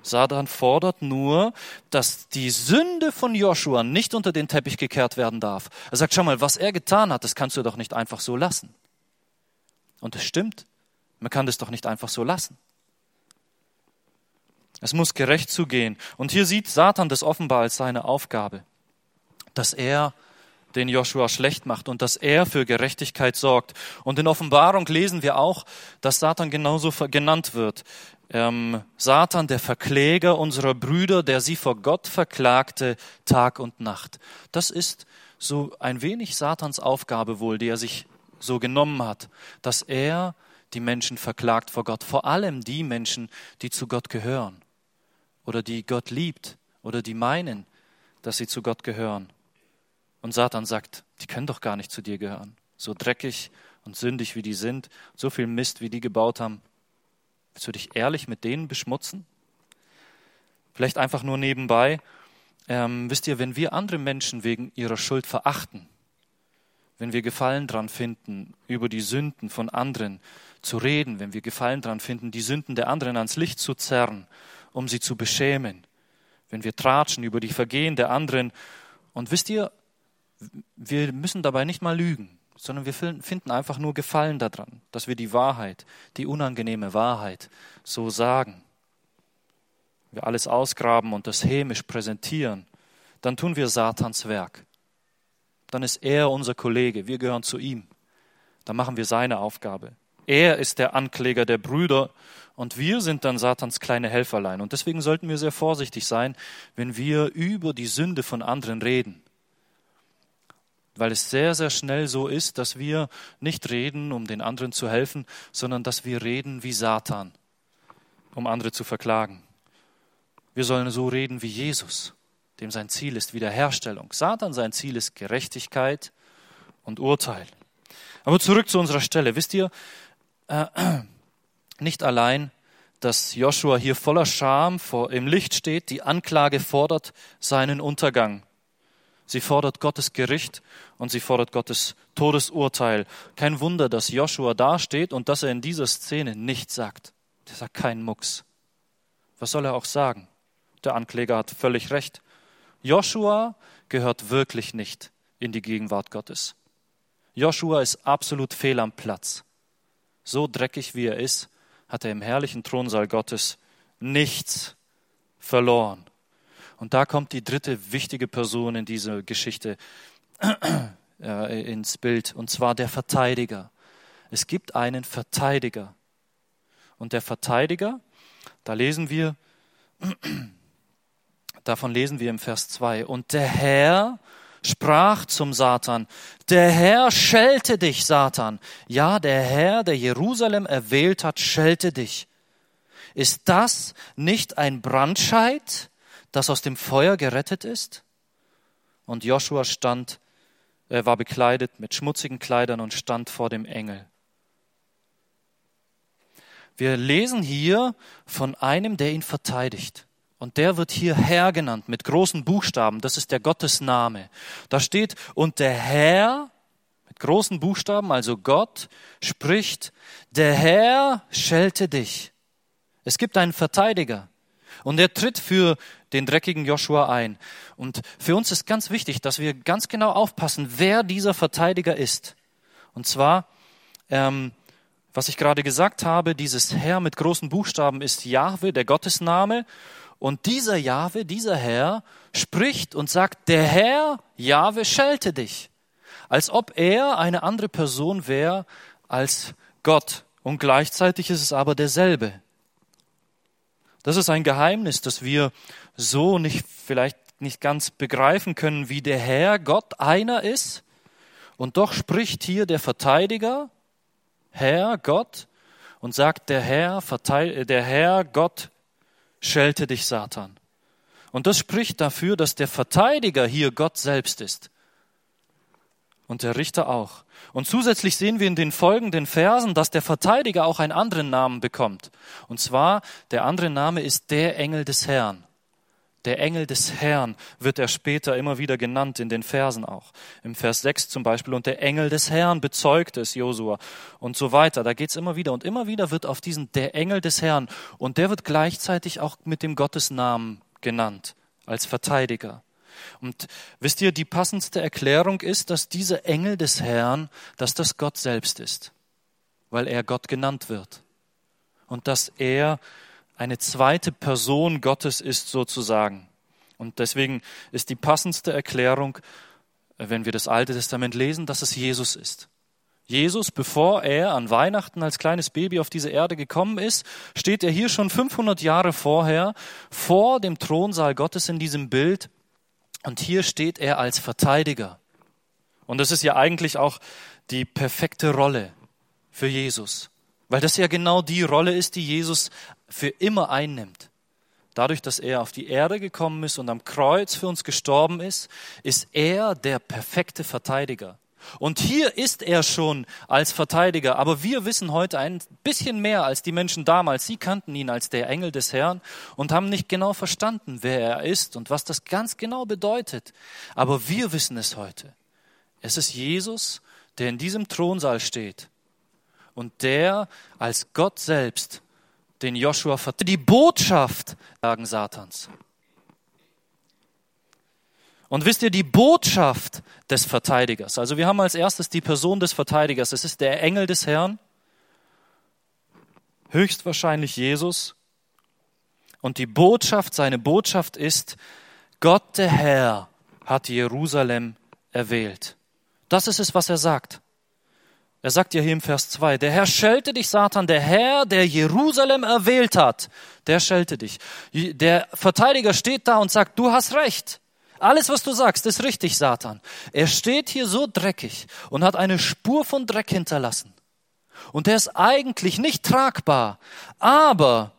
Satan fordert nur, dass die Sünde von Joshua nicht unter den Teppich gekehrt werden darf. Er sagt, schau mal, was er getan hat, das kannst du doch nicht einfach so lassen. Und es stimmt, man kann das doch nicht einfach so lassen. Es muss gerecht zugehen. Und hier sieht Satan das offenbar als seine Aufgabe, dass er den Joshua schlecht macht und dass er für Gerechtigkeit sorgt. Und in Offenbarung lesen wir auch, dass Satan genauso genannt wird ähm, Satan, der Verkläger unserer Brüder, der sie vor Gott verklagte Tag und Nacht. Das ist so ein wenig Satans Aufgabe wohl, die er sich so genommen hat, dass er die Menschen verklagt vor Gott, vor allem die Menschen, die zu Gott gehören oder die Gott liebt oder die meinen, dass sie zu Gott gehören. Und Satan sagt, die können doch gar nicht zu dir gehören. So dreckig und sündig wie die sind, so viel Mist wie die gebaut haben, Willst du dich ehrlich mit denen beschmutzen? Vielleicht einfach nur nebenbei. Ähm, wisst ihr, wenn wir andere Menschen wegen ihrer Schuld verachten, wenn wir Gefallen dran finden, über die Sünden von anderen zu reden, wenn wir Gefallen dran finden, die Sünden der anderen ans Licht zu zerren, um sie zu beschämen, wenn wir tratschen über die Vergehen der anderen. Und wisst ihr, wir müssen dabei nicht mal lügen sondern wir finden einfach nur Gefallen daran, dass wir die Wahrheit, die unangenehme Wahrheit so sagen. Wir alles ausgraben und das hämisch präsentieren, dann tun wir Satans Werk. Dann ist er unser Kollege, wir gehören zu ihm. Dann machen wir seine Aufgabe. Er ist der Ankläger der Brüder und wir sind dann Satans kleine Helferlein. Und deswegen sollten wir sehr vorsichtig sein, wenn wir über die Sünde von anderen reden weil es sehr, sehr schnell so ist, dass wir nicht reden, um den anderen zu helfen, sondern dass wir reden wie Satan, um andere zu verklagen. Wir sollen so reden wie Jesus, dem sein Ziel ist Wiederherstellung. Satan sein Ziel ist Gerechtigkeit und Urteil. Aber zurück zu unserer Stelle. Wisst ihr, äh, nicht allein, dass Joshua hier voller Scham vor, im Licht steht, die Anklage fordert seinen Untergang Sie fordert Gottes Gericht und sie fordert Gottes Todesurteil. Kein Wunder, dass Joshua dasteht und dass er in dieser Szene nichts sagt. Der sagt keinen Mucks. Was soll er auch sagen? Der Ankläger hat völlig recht. Joshua gehört wirklich nicht in die Gegenwart Gottes. Joshua ist absolut fehl am Platz. So dreckig wie er ist, hat er im herrlichen Thronsaal Gottes nichts verloren. Und da kommt die dritte wichtige Person in dieser Geschichte äh, ins Bild, und zwar der Verteidiger. Es gibt einen Verteidiger. Und der Verteidiger, da lesen wir, davon lesen wir im Vers 2, und der Herr sprach zum Satan, der Herr schelte dich, Satan. Ja, der Herr, der Jerusalem erwählt hat, schelte dich. Ist das nicht ein Brandscheid, das aus dem Feuer gerettet ist? Und Joshua stand, er war bekleidet mit schmutzigen Kleidern und stand vor dem Engel. Wir lesen hier von einem, der ihn verteidigt. Und der wird hier Herr genannt mit großen Buchstaben. Das ist der Gottesname. Da steht, und der Herr, mit großen Buchstaben, also Gott, spricht, der Herr schelte dich. Es gibt einen Verteidiger. Und er tritt für den dreckigen Joshua ein. Und für uns ist ganz wichtig, dass wir ganz genau aufpassen, wer dieser Verteidiger ist. Und zwar, ähm, was ich gerade gesagt habe, dieses Herr mit großen Buchstaben ist Jahwe, der Gottesname. Und dieser Jahwe, dieser Herr, spricht und sagt, der Herr, Jahwe, schelte dich. Als ob er eine andere Person wäre als Gott. Und gleichzeitig ist es aber derselbe. Das ist ein Geheimnis, das wir so nicht, vielleicht nicht ganz begreifen können, wie der Herr Gott einer ist. Und doch spricht hier der Verteidiger, Herr Gott, und sagt, der Herr, der Herr Gott schelte dich Satan. Und das spricht dafür, dass der Verteidiger hier Gott selbst ist. Und der Richter auch. Und zusätzlich sehen wir in den folgenden Versen, dass der Verteidiger auch einen anderen Namen bekommt. Und zwar, der andere Name ist der Engel des Herrn. Der Engel des Herrn wird er später immer wieder genannt in den Versen auch. Im Vers 6 zum Beispiel. Und der Engel des Herrn bezeugt es, Josua. Und so weiter. Da geht's immer wieder. Und immer wieder wird auf diesen der Engel des Herrn. Und der wird gleichzeitig auch mit dem Gottesnamen genannt. Als Verteidiger. Und wisst ihr, die passendste Erklärung ist, dass dieser Engel des Herrn, dass das Gott selbst ist. Weil er Gott genannt wird. Und dass er eine zweite Person Gottes ist sozusagen. Und deswegen ist die passendste Erklärung, wenn wir das Alte Testament lesen, dass es Jesus ist. Jesus, bevor er an Weihnachten als kleines Baby auf diese Erde gekommen ist, steht er hier schon 500 Jahre vorher vor dem Thronsaal Gottes in diesem Bild und hier steht er als Verteidiger. Und das ist ja eigentlich auch die perfekte Rolle für Jesus, weil das ja genau die Rolle ist, die Jesus für immer einnimmt. Dadurch, dass er auf die Erde gekommen ist und am Kreuz für uns gestorben ist, ist er der perfekte Verteidiger. Und hier ist er schon als Verteidiger, aber wir wissen heute ein bisschen mehr als die Menschen damals. Sie kannten ihn als der Engel des Herrn und haben nicht genau verstanden, wer er ist und was das ganz genau bedeutet. Aber wir wissen es heute. Es ist Jesus, der in diesem Thronsaal steht und der als Gott selbst den Joshua vertritt. Die Botschaft, sagen Satans. Und wisst ihr, die Botschaft des Verteidigers, also wir haben als erstes die Person des Verteidigers, es ist der Engel des Herrn, höchstwahrscheinlich Jesus. Und die Botschaft, seine Botschaft ist, Gott der Herr hat Jerusalem erwählt. Das ist es, was er sagt. Er sagt ja hier im Vers 2, der Herr schelte dich, Satan, der Herr, der Jerusalem erwählt hat, der schelte dich. Der Verteidiger steht da und sagt, du hast recht. Alles, was du sagst, ist richtig, Satan. Er steht hier so dreckig und hat eine Spur von Dreck hinterlassen. Und er ist eigentlich nicht tragbar. Aber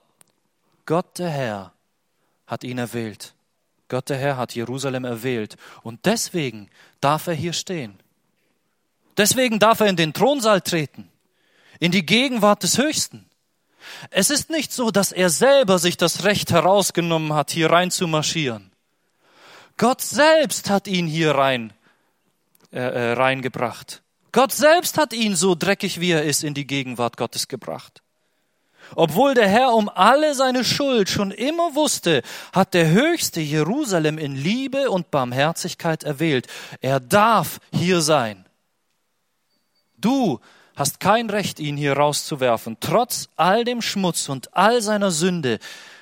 Gott der Herr hat ihn erwählt. Gott der Herr hat Jerusalem erwählt. Und deswegen darf er hier stehen. Deswegen darf er in den Thronsaal treten, in die Gegenwart des Höchsten. Es ist nicht so, dass er selber sich das Recht herausgenommen hat, hier rein zu marschieren. Gott selbst hat ihn hier rein, äh, äh, reingebracht. Gott selbst hat ihn so dreckig wie er ist in die Gegenwart Gottes gebracht. Obwohl der Herr um alle seine Schuld schon immer wusste, hat der Höchste Jerusalem in Liebe und Barmherzigkeit erwählt. Er darf hier sein. Du hast kein Recht, ihn hier rauszuwerfen. Trotz all dem Schmutz und all seiner Sünde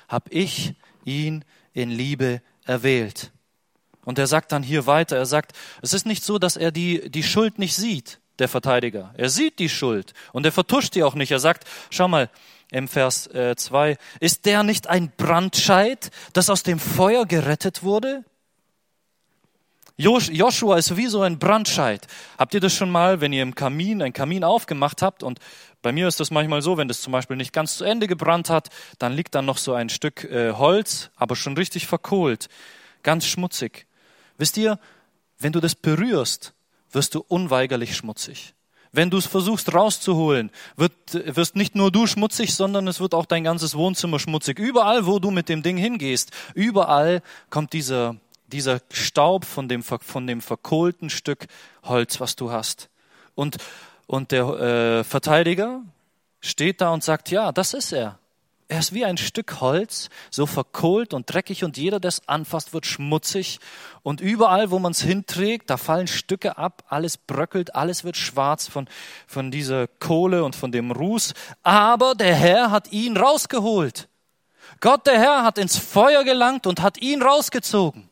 habe ich ihn in Liebe erwählt. Und er sagt dann hier weiter, er sagt, es ist nicht so, dass er die, die Schuld nicht sieht, der Verteidiger. Er sieht die Schuld und er vertuscht die auch nicht. Er sagt, schau mal, im Vers 2, äh, ist der nicht ein Brandscheit, das aus dem Feuer gerettet wurde? Joshua ist wie so ein Brandscheit. Habt ihr das schon mal, wenn ihr im Kamin, ein Kamin aufgemacht habt und bei mir ist das manchmal so, wenn das zum Beispiel nicht ganz zu Ende gebrannt hat, dann liegt dann noch so ein Stück äh, Holz, aber schon richtig verkohlt, ganz schmutzig. Wisst ihr, wenn du das berührst, wirst du unweigerlich schmutzig. Wenn du es versuchst rauszuholen, wird, wirst nicht nur du schmutzig, sondern es wird auch dein ganzes Wohnzimmer schmutzig. Überall, wo du mit dem Ding hingehst, überall kommt dieser, dieser Staub von dem, von dem verkohlten Stück Holz, was du hast. Und, und der äh, Verteidiger steht da und sagt, ja, das ist er. Er ist wie ein Stück Holz, so verkohlt und dreckig und jeder, der es anfasst, wird schmutzig. Und überall, wo man es hinträgt, da fallen Stücke ab, alles bröckelt, alles wird schwarz von, von dieser Kohle und von dem Ruß. Aber der Herr hat ihn rausgeholt. Gott, der Herr, hat ins Feuer gelangt und hat ihn rausgezogen.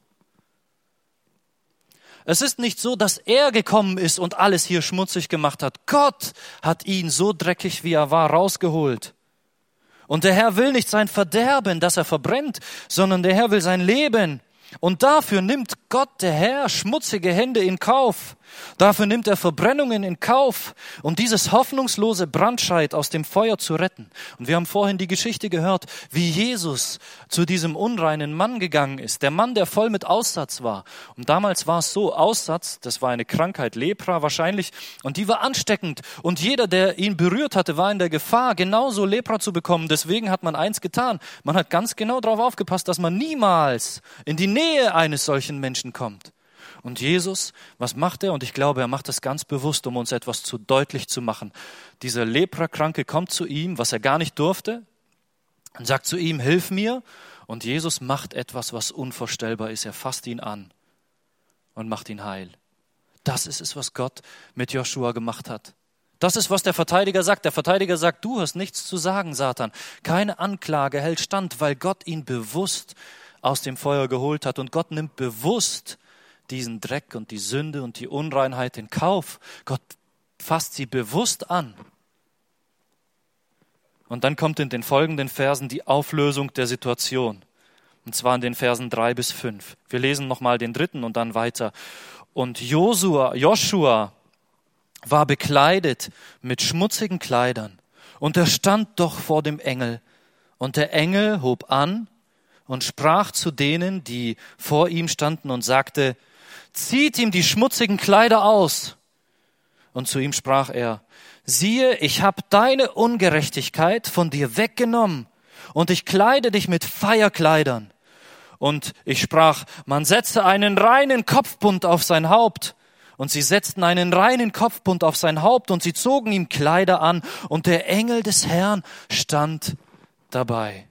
Es ist nicht so, dass er gekommen ist und alles hier schmutzig gemacht hat. Gott hat ihn so dreckig, wie er war, rausgeholt. Und der Herr will nicht sein Verderben, dass er verbrennt, sondern der Herr will sein Leben. Und dafür nimmt Gott, der Herr, schmutzige Hände in Kauf. Dafür nimmt er Verbrennungen in Kauf, um dieses hoffnungslose Brandscheid aus dem Feuer zu retten. Und wir haben vorhin die Geschichte gehört, wie Jesus zu diesem unreinen Mann gegangen ist. Der Mann, der voll mit Aussatz war. Und damals war es so, Aussatz, das war eine Krankheit, Lepra wahrscheinlich, und die war ansteckend. Und jeder, der ihn berührt hatte, war in der Gefahr, genauso Lepra zu bekommen. Deswegen hat man eins getan. Man hat ganz genau darauf aufgepasst, dass man niemals in die Nähe eines solchen Menschen kommt. Und Jesus, was macht er? Und ich glaube, er macht das ganz bewusst, um uns etwas zu deutlich zu machen. Dieser Leprakranke kommt zu ihm, was er gar nicht durfte, und sagt zu ihm, hilf mir. Und Jesus macht etwas, was unvorstellbar ist. Er fasst ihn an und macht ihn heil. Das ist es, was Gott mit Joshua gemacht hat. Das ist, was der Verteidiger sagt. Der Verteidiger sagt, du hast nichts zu sagen, Satan. Keine Anklage hält stand, weil Gott ihn bewusst aus dem Feuer geholt hat. Und Gott nimmt bewusst diesen Dreck und die Sünde und die Unreinheit in Kauf. Gott fasst sie bewusst an. Und dann kommt in den folgenden Versen die Auflösung der Situation. Und zwar in den Versen drei bis fünf. Wir lesen nochmal den dritten und dann weiter. Und Josua, Joshua war bekleidet mit schmutzigen Kleidern. Und er stand doch vor dem Engel. Und der Engel hob an und sprach zu denen, die vor ihm standen und sagte, zieht ihm die schmutzigen Kleider aus. Und zu ihm sprach er, siehe, ich hab deine Ungerechtigkeit von dir weggenommen und ich kleide dich mit Feierkleidern. Und ich sprach, man setze einen reinen Kopfbund auf sein Haupt. Und sie setzten einen reinen Kopfbund auf sein Haupt und sie zogen ihm Kleider an und der Engel des Herrn stand dabei.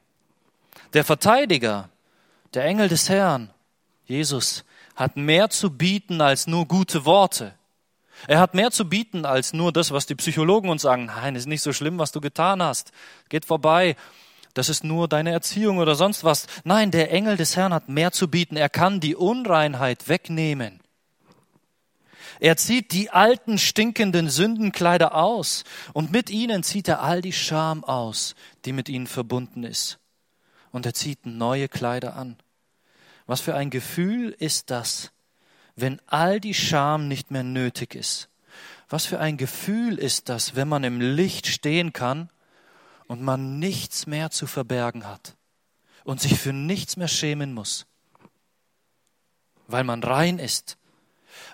Der Verteidiger, der Engel des Herrn, Jesus, hat mehr zu bieten als nur gute Worte. Er hat mehr zu bieten als nur das, was die Psychologen uns sagen. Nein, ist nicht so schlimm, was du getan hast. Geht vorbei. Das ist nur deine Erziehung oder sonst was. Nein, der Engel des Herrn hat mehr zu bieten. Er kann die Unreinheit wegnehmen. Er zieht die alten stinkenden Sündenkleider aus und mit ihnen zieht er all die Scham aus, die mit ihnen verbunden ist. Und er zieht neue Kleider an. Was für ein Gefühl ist das, wenn all die Scham nicht mehr nötig ist? Was für ein Gefühl ist das, wenn man im Licht stehen kann und man nichts mehr zu verbergen hat und sich für nichts mehr schämen muss, weil man rein ist,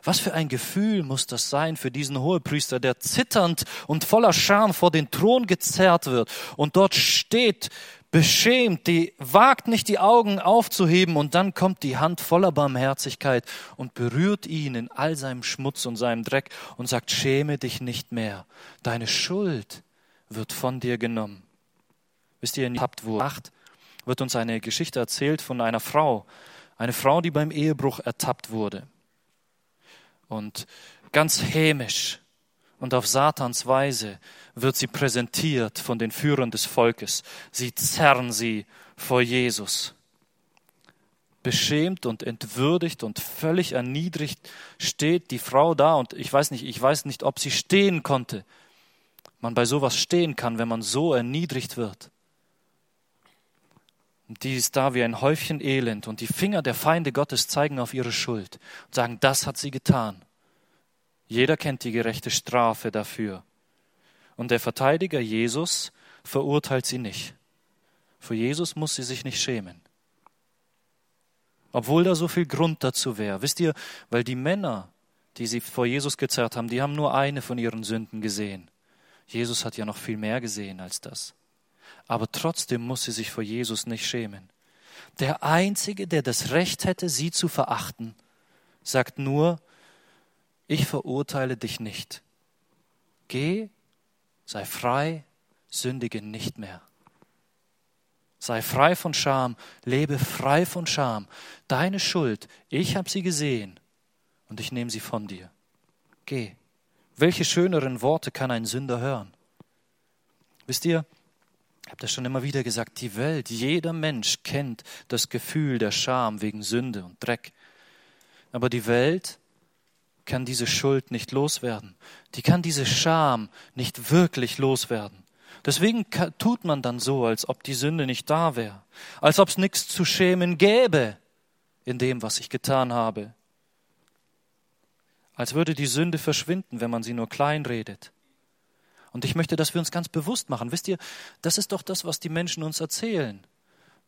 Was für ein Gefühl muss das sein für diesen Hohepriester, der zitternd und voller Scham vor den Thron gezerrt wird und dort steht, beschämt, die wagt nicht die Augen aufzuheben und dann kommt die Hand voller Barmherzigkeit und berührt ihn in all seinem Schmutz und seinem Dreck und sagt, schäme dich nicht mehr. Deine Schuld wird von dir genommen. Wisst ihr, in wo acht wird uns eine Geschichte erzählt von einer Frau, eine Frau, die beim Ehebruch ertappt wurde. Und ganz hämisch und auf Satans Weise wird sie präsentiert von den Führern des Volkes. Sie zerren sie vor Jesus. Beschämt und entwürdigt und völlig erniedrigt steht die Frau da und ich weiß nicht, ich weiß nicht, ob sie stehen konnte. Man bei sowas stehen kann, wenn man so erniedrigt wird. Die ist da wie ein Häufchen Elend und die Finger der Feinde Gottes zeigen auf ihre Schuld und sagen, das hat sie getan. Jeder kennt die gerechte Strafe dafür. Und der Verteidiger Jesus verurteilt sie nicht. Für Jesus muss sie sich nicht schämen. Obwohl da so viel Grund dazu wäre. Wisst ihr, weil die Männer, die sie vor Jesus gezerrt haben, die haben nur eine von ihren Sünden gesehen. Jesus hat ja noch viel mehr gesehen als das. Aber trotzdem muss sie sich vor Jesus nicht schämen. Der Einzige, der das Recht hätte, sie zu verachten, sagt nur, ich verurteile dich nicht. Geh, sei frei, sündige nicht mehr. Sei frei von Scham, lebe frei von Scham. Deine Schuld, ich habe sie gesehen und ich nehme sie von dir. Geh. Welche schöneren Worte kann ein Sünder hören? Wisst ihr, habe das schon immer wieder gesagt, die Welt, jeder Mensch kennt das Gefühl der Scham wegen Sünde und Dreck. Aber die Welt kann diese Schuld nicht loswerden. Die kann diese Scham nicht wirklich loswerden. Deswegen tut man dann so, als ob die Sünde nicht da wäre, als ob es nichts zu schämen gäbe in dem, was ich getan habe. Als würde die Sünde verschwinden, wenn man sie nur kleinredet. Und ich möchte, dass wir uns ganz bewusst machen. Wisst ihr, das ist doch das, was die Menschen uns erzählen.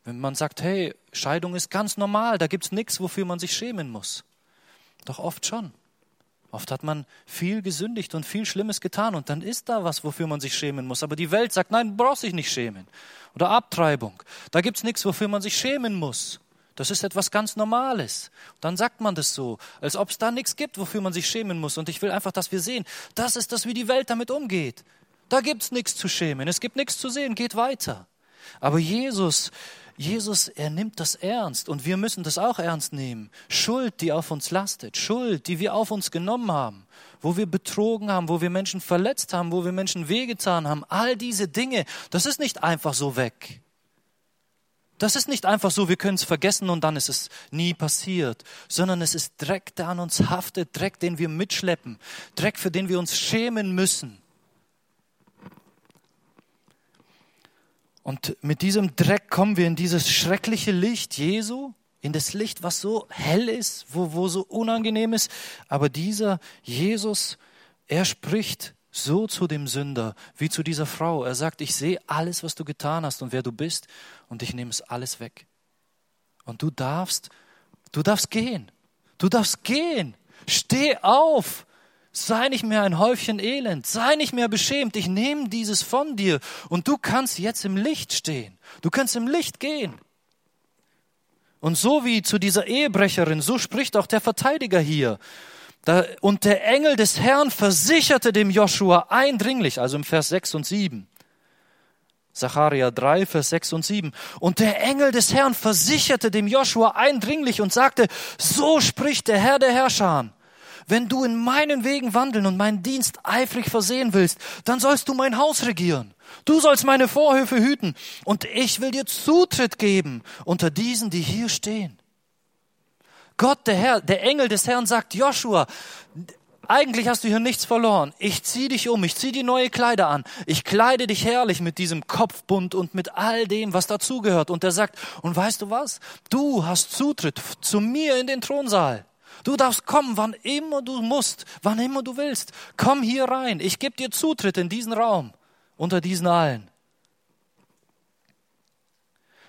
Wenn man sagt, hey, Scheidung ist ganz normal, da gibt's nichts, wofür man sich schämen muss. Doch oft schon. Oft hat man viel gesündigt und viel Schlimmes getan und dann ist da was, wofür man sich schämen muss. Aber die Welt sagt, nein, brauchst dich nicht schämen. Oder Abtreibung. Da gibt's nichts, wofür man sich schämen muss. Das ist etwas ganz Normales. Dann sagt man das so, als ob es da nichts gibt, wofür man sich schämen muss. Und ich will einfach, dass wir sehen, das ist das, wie die Welt damit umgeht. Da gibt's nichts zu schämen. Es gibt nichts zu sehen. Geht weiter. Aber Jesus, Jesus, er nimmt das ernst und wir müssen das auch ernst nehmen. Schuld, die auf uns lastet, Schuld, die wir auf uns genommen haben, wo wir betrogen haben, wo wir Menschen verletzt haben, wo wir Menschen wehgetan haben, all diese Dinge, das ist nicht einfach so weg. Das ist nicht einfach so, wir können es vergessen und dann ist es nie passiert, sondern es ist Dreck, der an uns haftet, Dreck, den wir mitschleppen, Dreck, für den wir uns schämen müssen. Und mit diesem Dreck kommen wir in dieses schreckliche Licht Jesu, in das Licht, was so hell ist, wo, wo so unangenehm ist. Aber dieser Jesus, er spricht so zu dem Sünder wie zu dieser Frau. Er sagt, ich sehe alles, was du getan hast und wer du bist und ich nehme es alles weg. Und du darfst, du darfst gehen. Du darfst gehen. Steh auf. Sei nicht mehr ein Häufchen Elend, sei nicht mehr beschämt, ich nehme dieses von dir und du kannst jetzt im Licht stehen, du kannst im Licht gehen. Und so wie zu dieser Ehebrecherin, so spricht auch der Verteidiger hier. Und der Engel des Herrn versicherte dem Joshua eindringlich, also im Vers 6 und 7. Zacharia 3, Vers 6 und 7. Und der Engel des Herrn versicherte dem Joshua eindringlich und sagte, so spricht der Herr der Herrscher. Wenn du in meinen Wegen wandeln und meinen Dienst eifrig versehen willst, dann sollst du mein Haus regieren. Du sollst meine Vorhöfe hüten und ich will dir Zutritt geben unter diesen, die hier stehen. Gott, der Herr, der Engel des Herrn sagt, Joshua, eigentlich hast du hier nichts verloren. Ich zieh dich um, ich zieh die neue Kleider an. Ich kleide dich herrlich mit diesem Kopfbund und mit all dem, was dazugehört. Und er sagt, und weißt du was? Du hast Zutritt zu mir in den Thronsaal. Du darfst kommen, wann immer du musst, wann immer du willst. Komm hier rein. Ich gebe dir Zutritt in diesen Raum, unter diesen allen.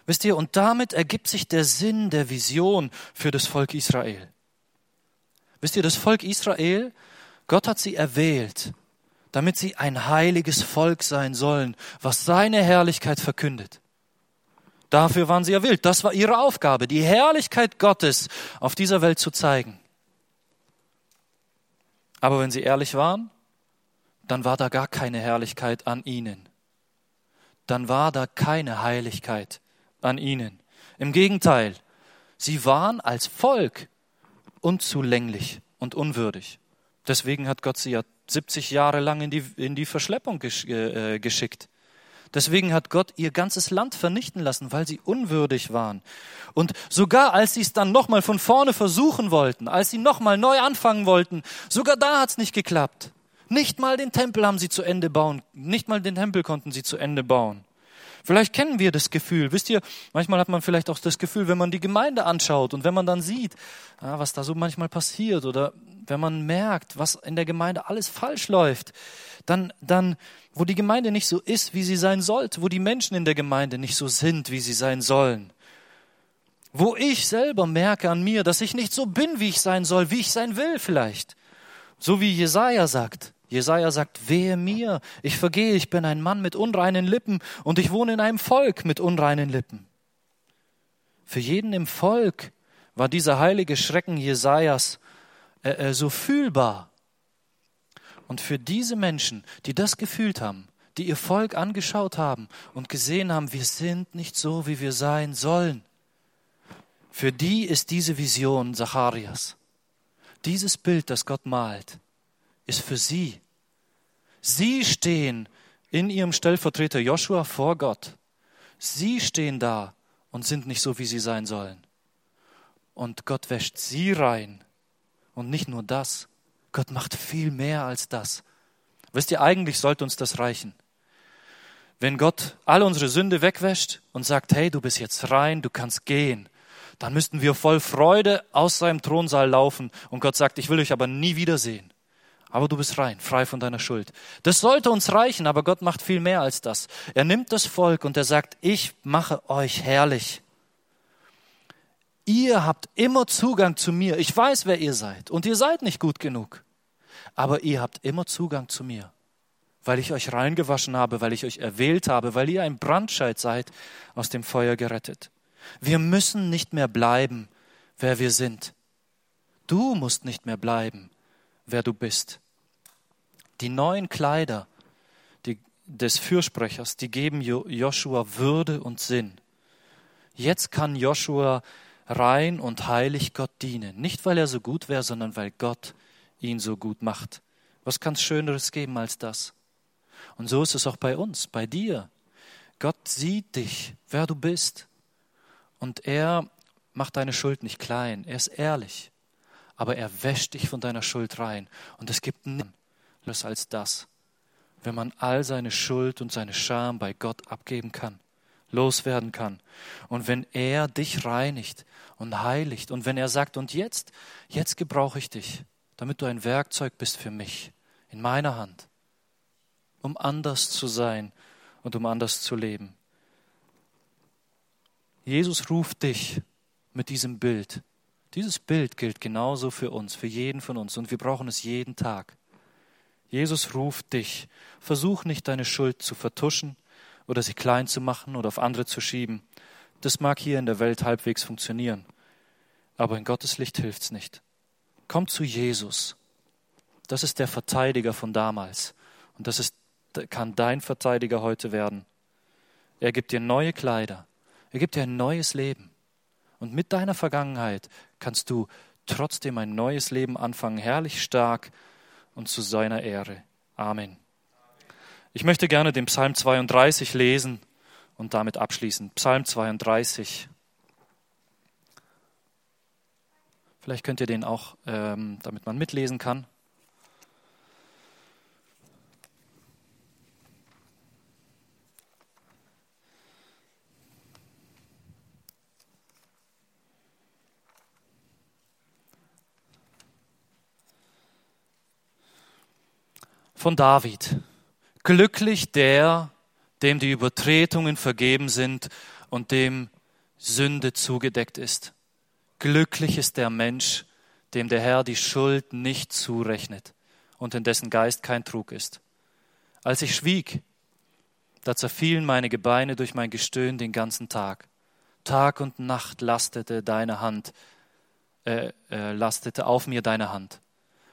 Wisst ihr, und damit ergibt sich der Sinn der Vision für das Volk Israel. Wisst ihr, das Volk Israel, Gott hat sie erwählt, damit sie ein heiliges Volk sein sollen, was seine Herrlichkeit verkündet. Dafür waren sie erwählt. Das war ihre Aufgabe, die Herrlichkeit Gottes auf dieser Welt zu zeigen. Aber wenn sie ehrlich waren, dann war da gar keine Herrlichkeit an ihnen. Dann war da keine Heiligkeit an ihnen. Im Gegenteil, sie waren als Volk unzulänglich und unwürdig. Deswegen hat Gott sie ja 70 Jahre lang in die, in die Verschleppung gesch, äh, geschickt. Deswegen hat Gott ihr ganzes Land vernichten lassen, weil sie unwürdig waren. Und sogar als sie es dann nochmal von vorne versuchen wollten, als sie nochmal neu anfangen wollten, sogar da hat es nicht geklappt. Nicht mal den Tempel haben sie zu Ende bauen, nicht mal den Tempel konnten sie zu Ende bauen. Vielleicht kennen wir das Gefühl. Wisst ihr, manchmal hat man vielleicht auch das Gefühl, wenn man die Gemeinde anschaut und wenn man dann sieht, was da so manchmal passiert oder wenn man merkt, was in der Gemeinde alles falsch läuft, dann, dann, wo die Gemeinde nicht so ist, wie sie sein sollte, wo die Menschen in der Gemeinde nicht so sind, wie sie sein sollen, wo ich selber merke an mir, dass ich nicht so bin, wie ich sein soll, wie ich sein will vielleicht. So wie Jesaja sagt. Jesaja sagt, wehe mir, ich vergehe, ich bin ein Mann mit unreinen Lippen und ich wohne in einem Volk mit unreinen Lippen. Für jeden im Volk war dieser heilige Schrecken Jesajas äh, äh, so fühlbar. Und für diese Menschen, die das gefühlt haben, die ihr Volk angeschaut haben und gesehen haben, wir sind nicht so, wie wir sein sollen, für die ist diese Vision Zacharias, dieses Bild, das Gott malt, ist für sie Sie stehen in ihrem Stellvertreter Joshua vor Gott. Sie stehen da und sind nicht so, wie sie sein sollen. Und Gott wäscht sie rein. Und nicht nur das. Gott macht viel mehr als das. Wisst ihr, eigentlich sollte uns das reichen. Wenn Gott all unsere Sünde wegwäscht und sagt, hey, du bist jetzt rein, du kannst gehen, dann müssten wir voll Freude aus seinem Thronsaal laufen und Gott sagt, ich will euch aber nie wiedersehen aber du bist rein, frei von deiner Schuld. Das sollte uns reichen, aber Gott macht viel mehr als das. Er nimmt das Volk und er sagt, ich mache euch herrlich. Ihr habt immer Zugang zu mir. Ich weiß, wer ihr seid und ihr seid nicht gut genug, aber ihr habt immer Zugang zu mir, weil ich euch reingewaschen habe, weil ich euch erwählt habe, weil ihr ein Brandscheid seid, aus dem Feuer gerettet. Wir müssen nicht mehr bleiben, wer wir sind. Du musst nicht mehr bleiben, wer du bist. Die neuen Kleider die, des Fürsprechers, die geben Joshua Würde und Sinn. Jetzt kann Joshua rein und heilig Gott dienen. Nicht, weil er so gut wäre, sondern weil Gott ihn so gut macht. Was kann es Schöneres geben als das? Und so ist es auch bei uns, bei dir. Gott sieht dich, wer du bist. Und er macht deine Schuld nicht klein. Er ist ehrlich. Aber er wäscht dich von deiner Schuld rein. Und es gibt nichts als das, wenn man all seine Schuld und seine Scham bei Gott abgeben kann, loswerden kann. Und wenn er dich reinigt und heiligt und wenn er sagt, und jetzt, jetzt gebrauche ich dich, damit du ein Werkzeug bist für mich, in meiner Hand, um anders zu sein und um anders zu leben. Jesus ruft dich mit diesem Bild. Dieses Bild gilt genauso für uns, für jeden von uns und wir brauchen es jeden Tag. Jesus ruft dich. Versuch nicht deine Schuld zu vertuschen oder sie klein zu machen oder auf andere zu schieben. Das mag hier in der Welt halbwegs funktionieren, aber in Gottes Licht hilft's nicht. Komm zu Jesus. Das ist der Verteidiger von damals und das ist, kann dein Verteidiger heute werden. Er gibt dir neue Kleider. Er gibt dir ein neues Leben. Und mit deiner Vergangenheit kannst du trotzdem ein neues Leben anfangen, herrlich stark und zu seiner Ehre. Amen. Ich möchte gerne den Psalm 32 lesen und damit abschließen. Psalm 32. Vielleicht könnt ihr den auch, ähm, damit man mitlesen kann. Von David. Glücklich der, dem die Übertretungen vergeben sind und dem Sünde zugedeckt ist. Glücklich ist der Mensch, dem der Herr die Schuld nicht zurechnet und in dessen Geist kein Trug ist. Als ich schwieg, da zerfielen meine Gebeine durch mein Gestöhn den ganzen Tag. Tag und Nacht lastete deine Hand, äh, äh, lastete auf mir deine Hand.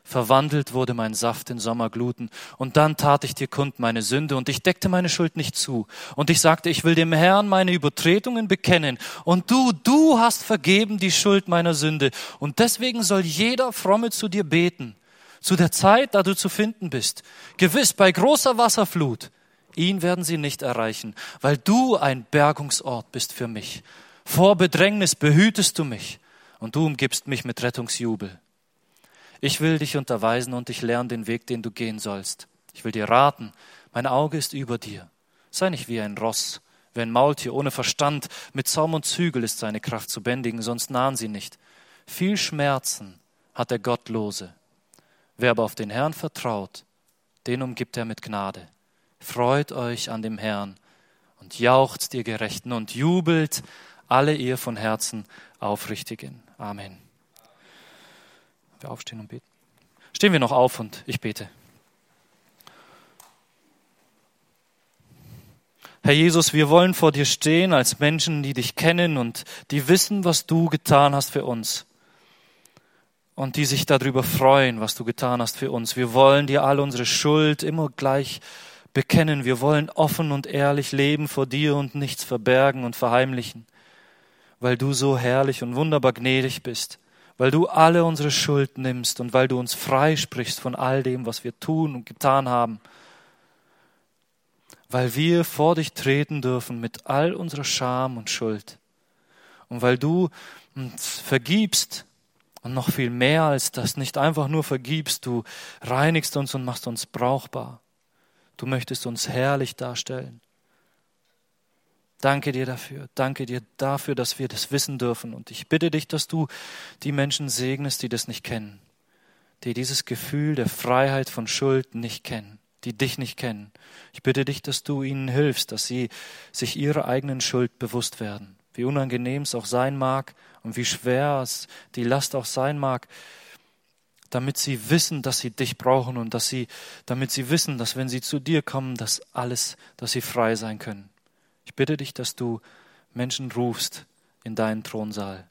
Verwandelt wurde mein Saft in Sommergluten, und dann tat ich dir kund meine Sünde, und ich deckte meine Schuld nicht zu. Und ich sagte, ich will dem Herrn meine Übertretungen bekennen, und du, du hast vergeben die Schuld meiner Sünde, und deswegen soll jeder Fromme zu dir beten, zu der Zeit, da du zu finden bist. Gewiss, bei großer Wasserflut, ihn werden sie nicht erreichen, weil du ein Bergungsort bist für mich. Vor Bedrängnis behütest du mich, und du umgibst mich mit Rettungsjubel. Ich will dich unterweisen und dich lernen den Weg, den du gehen sollst. Ich will dir raten, mein Auge ist über dir. Sei nicht wie ein Ross, wie ein Maultier ohne Verstand, mit Zaum und Zügel ist seine Kraft zu bändigen, sonst nahen sie nicht. Viel Schmerzen hat der Gottlose. Wer aber auf den Herrn vertraut, den umgibt er mit Gnade. Freut euch an dem Herrn und jaucht ihr Gerechten und jubelt alle ihr von Herzen Aufrichtigen. Amen wir aufstehen und beten? Stehen wir noch auf und ich bete. Herr Jesus, wir wollen vor dir stehen als Menschen, die dich kennen und die wissen, was du getan hast für uns. Und die sich darüber freuen, was du getan hast für uns. Wir wollen dir all unsere Schuld immer gleich bekennen. Wir wollen offen und ehrlich leben vor dir und nichts verbergen und verheimlichen, weil du so herrlich und wunderbar gnädig bist weil du alle unsere Schuld nimmst und weil du uns freisprichst von all dem, was wir tun und getan haben, weil wir vor dich treten dürfen mit all unserer Scham und Schuld und weil du uns vergibst und noch viel mehr als das, nicht einfach nur vergibst, du reinigst uns und machst uns brauchbar. Du möchtest uns herrlich darstellen. Danke dir dafür. Danke dir dafür, dass wir das wissen dürfen. Und ich bitte dich, dass du die Menschen segnest, die das nicht kennen, die dieses Gefühl der Freiheit von Schuld nicht kennen, die dich nicht kennen. Ich bitte dich, dass du ihnen hilfst, dass sie sich ihrer eigenen Schuld bewusst werden. Wie unangenehm es auch sein mag und wie schwer es die Last auch sein mag, damit sie wissen, dass sie dich brauchen und dass sie, damit sie wissen, dass wenn sie zu dir kommen, dass alles, dass sie frei sein können. Ich bitte dich, dass du Menschen rufst in deinen Thronsaal,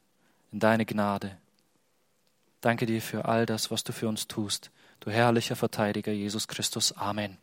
in deine Gnade. Danke dir für all das, was du für uns tust. Du herrlicher Verteidiger Jesus Christus. Amen.